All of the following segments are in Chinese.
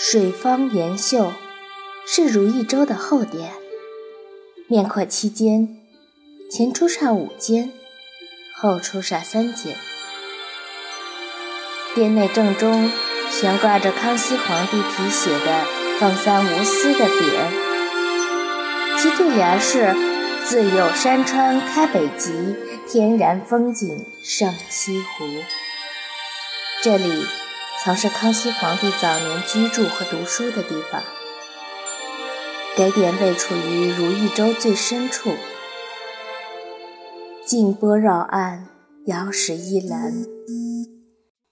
水方延秀，是如意粥的后殿，面阔七间，前出煞五间，后出煞三间。殿内正中悬挂着康熙皇帝题写的“放三无私”的匾，其对联是“自有山川开北极，天然风景胜西湖”。这里曾是康熙皇帝早年居住和读书的地方。该殿位处于如意洲最深处，静波绕岸，瑶石依栏。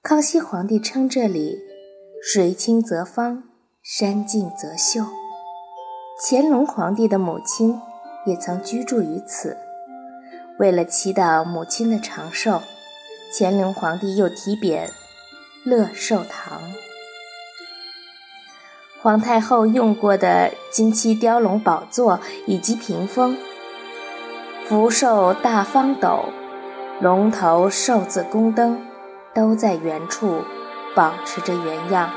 康熙皇帝称这里“水清则芳，山静则秀”。乾隆皇帝的母亲也曾居住于此。为了祈祷母亲的长寿，乾隆皇帝又题匾“乐寿堂”。皇太后用过的金漆雕龙宝座以及屏风、福寿大方斗、龙头寿字宫灯。都在原处保持着原样。